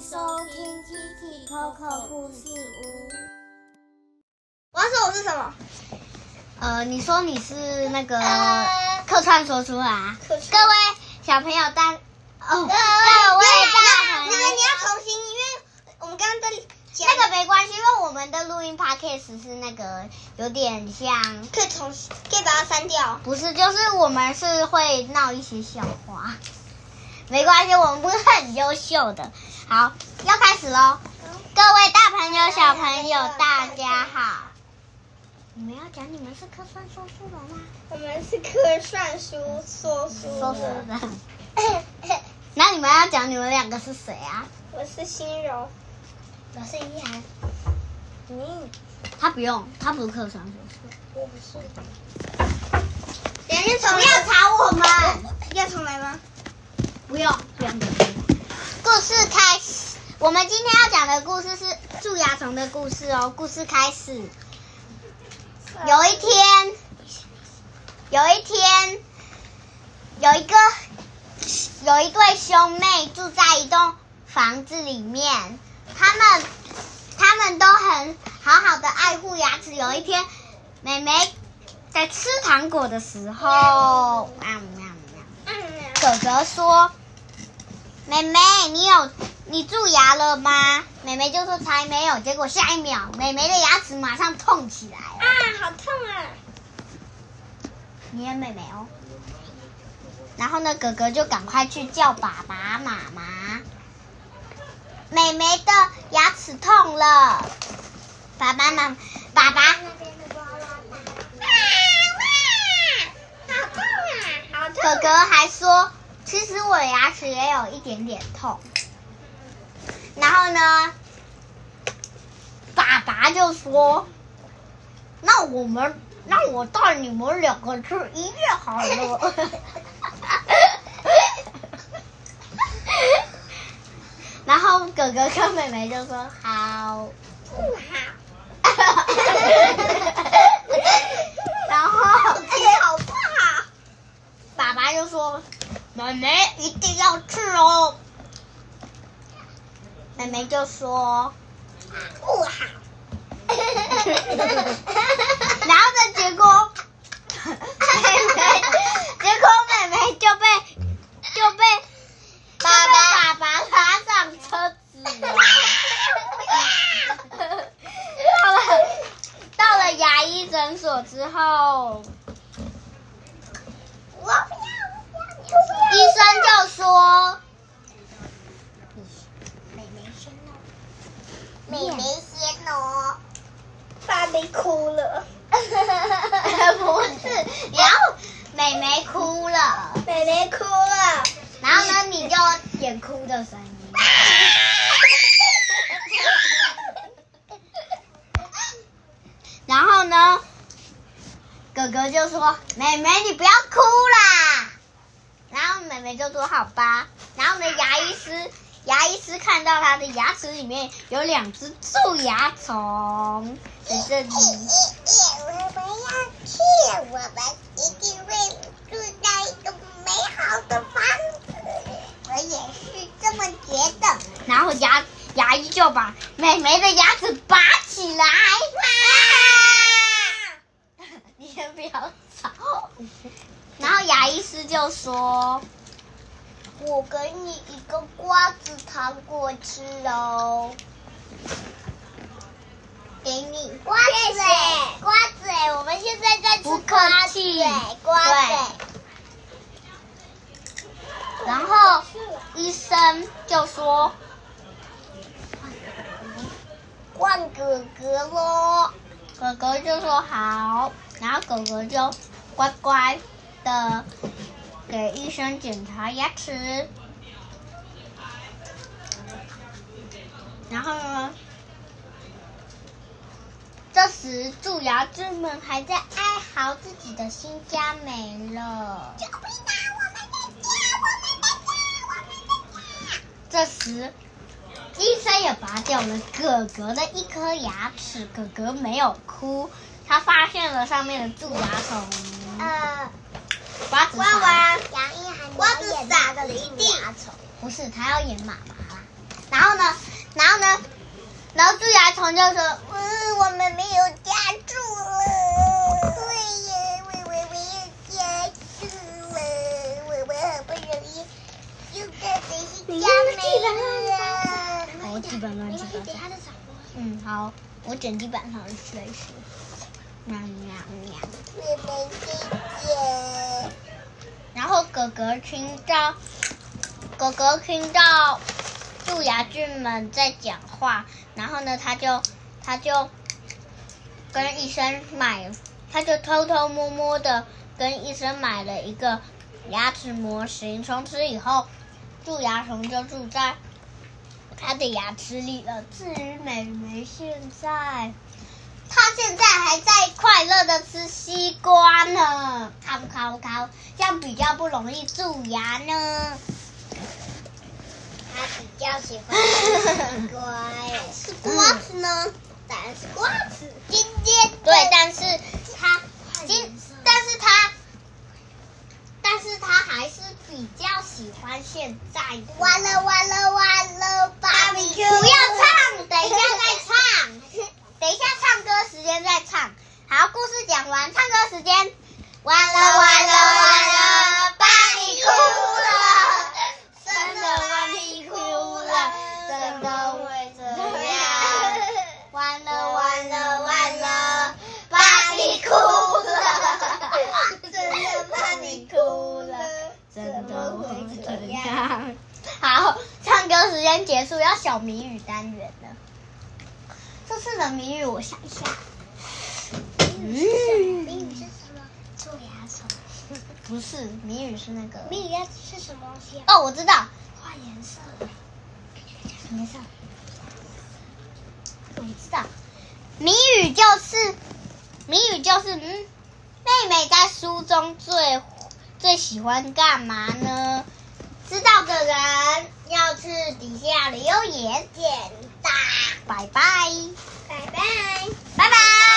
收听 Kiki Coco 故事屋。我要说我是什么？呃，你说你是那个呃客串说出来啊，客串各位小朋友大哦，各位各大朋友，那个你要重新，因为我们刚刚在讲那个没关系，因为我们的录音 podcast 是那个有点像，可以重新，可以把它删掉。不是，就是我们是会闹一些笑话，没关系，我们不是很优秀的。好，要开始喽，各位大朋友、小朋友，大家好。你们要讲你们是科算说书人吗？我们是科算书说书说书的。人。那你们要讲你们两个是谁啊？我是心柔，我是依涵。嗯，他不用，他不是科算说书。我不是。不要吵我们。要重来吗？不用，不用。我们今天要讲的故事是蛀牙虫的故事哦。故事开始。有一天，有一天，有一个有一对兄妹住在一栋房子里面，他们他们都很好好的爱护牙齿。有一天，妹妹在吃糖果的时候，喵喵喵。哥哥说：“妹妹，你有你蛀牙了吗？”妹妹就说：“才没有。”结果下一秒，妹妹的牙齿马上痛起来了。啊，好痛啊！你也妹妹哦。然后呢，哥哥就赶快去叫爸爸妈妈。妹妹的牙齿痛了，爸爸妈爸爸好痛啊！好痛！哥哥还说，其实我的牙齿也有一点点痛。然后呢，爸爸就说：“那我们，那我带你们两个去医院好了。”然后哥哥跟妹妹就说：“好。”不好。然后好不好？爸爸就说：“妹妹一定要去哦。”妹妹就说不好。：“ 然后呢，结果，妹妹，结果妹妹就被就被爸爸爸爸拉上车子了。到了到了牙医诊所之后，我不要，我不要，医生就说。妹妹先哦，妹妹先哦。爸妹哭了，不是，然后妹妹哭了，妹妹哭了。然后呢，你就演哭的声音。然后呢，哥哥就说：“妹妹，你不要哭啦。”然后妹妹就说：“好吧。”然后呢，牙医师牙医师看到他的牙齿里面有两只蛀牙虫在这里。我们要去，我们一定会住到一个美好的房子。我也是这么觉得。然后牙牙医就把妹妹的牙齿拔起来。你先不要吵。然后牙医师就说：“我给你一个瓜子糖果吃哦。”给你瓜子瓜子哎，我们现在在吃瓜子气瓜子。然后医生就说：“换哥哥喽。”哥哥就说好，然后哥哥就乖乖的给医生检查牙齿。然后呢，这时蛀牙之们还在哀嚎自己的新家没了。救命啊！我们的家，我们的家，我们的家。这时，医生也拔掉了哥哥的一颗牙齿。哥哥没有哭，他发现了上面的蛀牙虫。呃，瓜子娃娃杨一涵，瓜子傻的一定。不是，他要演妈妈啦。然后呢，然后呢，然后蛀牙虫就说，嗯，我们没有家住了。对呀，我我没有家住了，我我好不容易又在这些家没了。好地板乱七八糟等下再找东西。嗯，好，我捡地板上的水水。喵喵喵。我们姐姐，然后哥哥听到，哥哥听到蛀牙菌们在讲话，然后呢，他就他就跟医生买，他就偷偷摸摸的跟医生买了一个牙齿模型。从此以后，蛀牙虫就住在他的牙齿里了。至于美眉现在。她现在还在快乐的吃西瓜呢，烤烤烤，这样比较不容易蛀牙呢。他比较喜欢吃西瓜耶。是瓜子呢？当然是瓜子。今天对，但是他今，但是他，但是他还是比较喜欢现在的。完了完了完了，芭比 Q！不要唱，等一下再唱。等一下唱歌时间再唱。好，故事讲完，唱歌时间。完了完了完了，芭比哭了，真的芭比哭了，真的会这样。完了完了完了，芭比哭了，真的芭比哭了，真的会这样。好，唱歌时间结束，要小谜语单元了。这次的谜语我想一下，谜语是什么？蛀牙虫。不是谜语是那个谜语是什么东西啊？哦，我知道，画颜色。没事，我知道，谜语就是谜语就是嗯，妹妹在书中最最喜欢干嘛呢？知道的人要去底下留言，点赞，拜拜，拜拜。拜拜。